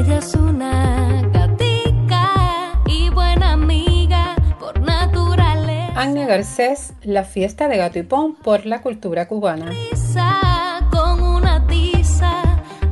Ella es una gatica y buena amiga por naturaleza. Garcés, la fiesta de Gato y Pon por la cultura cubana. Con una tiza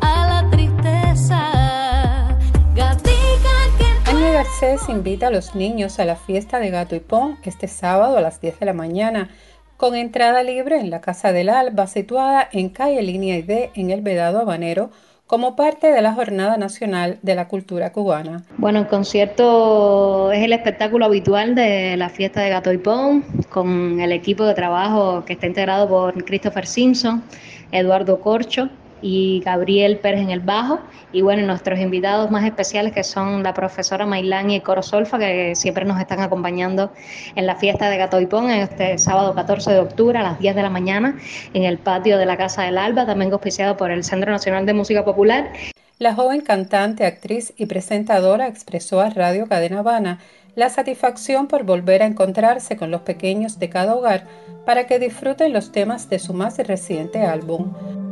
a la tristeza. Gatica que Anya Garcés invita a los niños a la fiesta de Gato y Pon este sábado a las 10 de la mañana, con entrada libre en la Casa del Alba, situada en calle Línea y D en el Vedado Habanero, como parte de la Jornada Nacional de la Cultura Cubana. Bueno, el concierto es el espectáculo habitual de la fiesta de Gato y Pon, con el equipo de trabajo que está integrado por Christopher Simpson, Eduardo Corcho y Gabriel Pérez en el bajo. Y bueno, nuestros invitados más especiales que son la profesora Mailán y coro Solfa, que siempre nos están acompañando en la fiesta de Gato y Pon este sábado 14 de octubre a las 10 de la mañana en el patio de la Casa del Alba, también auspiciado por el Centro Nacional de Música Popular. La joven cantante, actriz y presentadora expresó a Radio Cadena Habana la satisfacción por volver a encontrarse con los pequeños de cada hogar para que disfruten los temas de su más reciente álbum.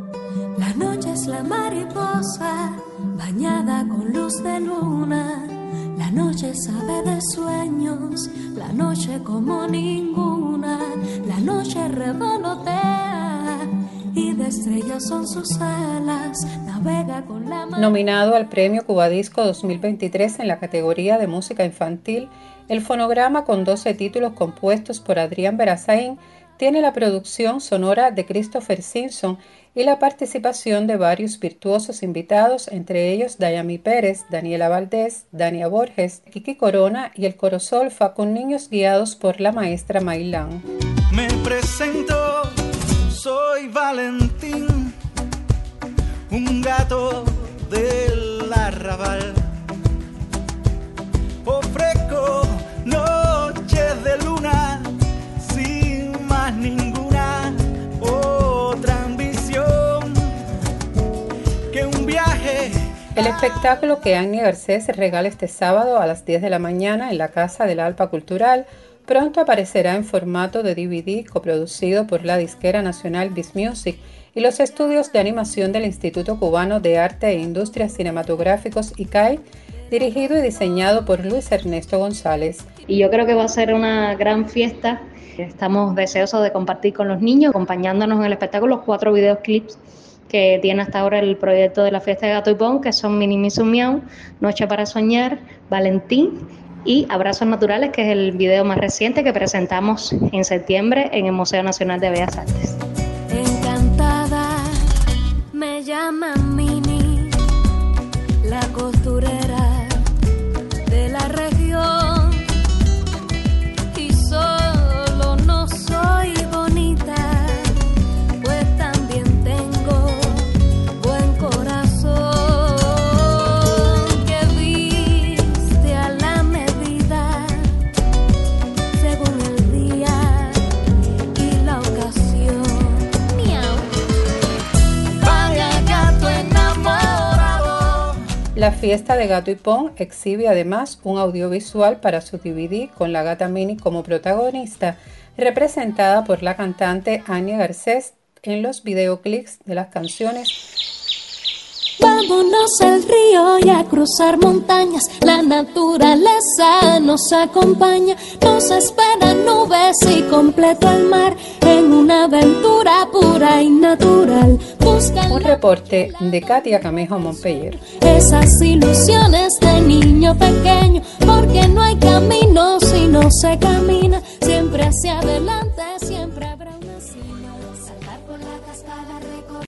La noche es la mariposa bañada con luz de luna. La noche sabe de sueños, la noche como ninguna. La noche revolotea y de estrellas son sus alas. Navega con la. Nominado al Premio Cubadisco 2023 en la categoría de música infantil, el fonograma con 12 títulos compuestos por Adrián Berazaín tiene la producción sonora de Christopher Simpson y la participación de varios virtuosos invitados, entre ellos Dayami Pérez, Daniela Valdés, Dania Borges, Kiki Corona y el coro Solfa con niños guiados por la maestra Mailán. Me presento, soy Valentín, un gato del arrabal. El espectáculo que Agni Garcés regala este sábado a las 10 de la mañana en la Casa del Alpa Cultural pronto aparecerá en formato de DVD coproducido por la disquera nacional Biz Music y los estudios de animación del Instituto Cubano de Arte e Industrias Cinematográficos ICAI, dirigido y diseñado por Luis Ernesto González. Y yo creo que va a ser una gran fiesta. Estamos deseosos de compartir con los niños, acompañándonos en el espectáculo los cuatro videoclips que tiene hasta ahora el proyecto de la fiesta de Gato y Pon, que son Mini Misu Miau, Noche para Soñar, Valentín y Abrazos Naturales, que es el video más reciente que presentamos en septiembre en el Museo Nacional de Bellas Artes. Encantada, me llama Mini, la costurera La fiesta de Gato y Pon exhibe además un audiovisual para su DVD con la gata Mini como protagonista, representada por la cantante Anya Garcés en los videoclips de las canciones Vámonos al río y a cruzar montañas. La naturaleza nos acompaña. Nos esperan nubes y completo el mar en una aventura pura y natural. Un reporte de Katia Camejo Montpellier. esas ilusiones de niño pequeño, porque no hay camino si no se camina.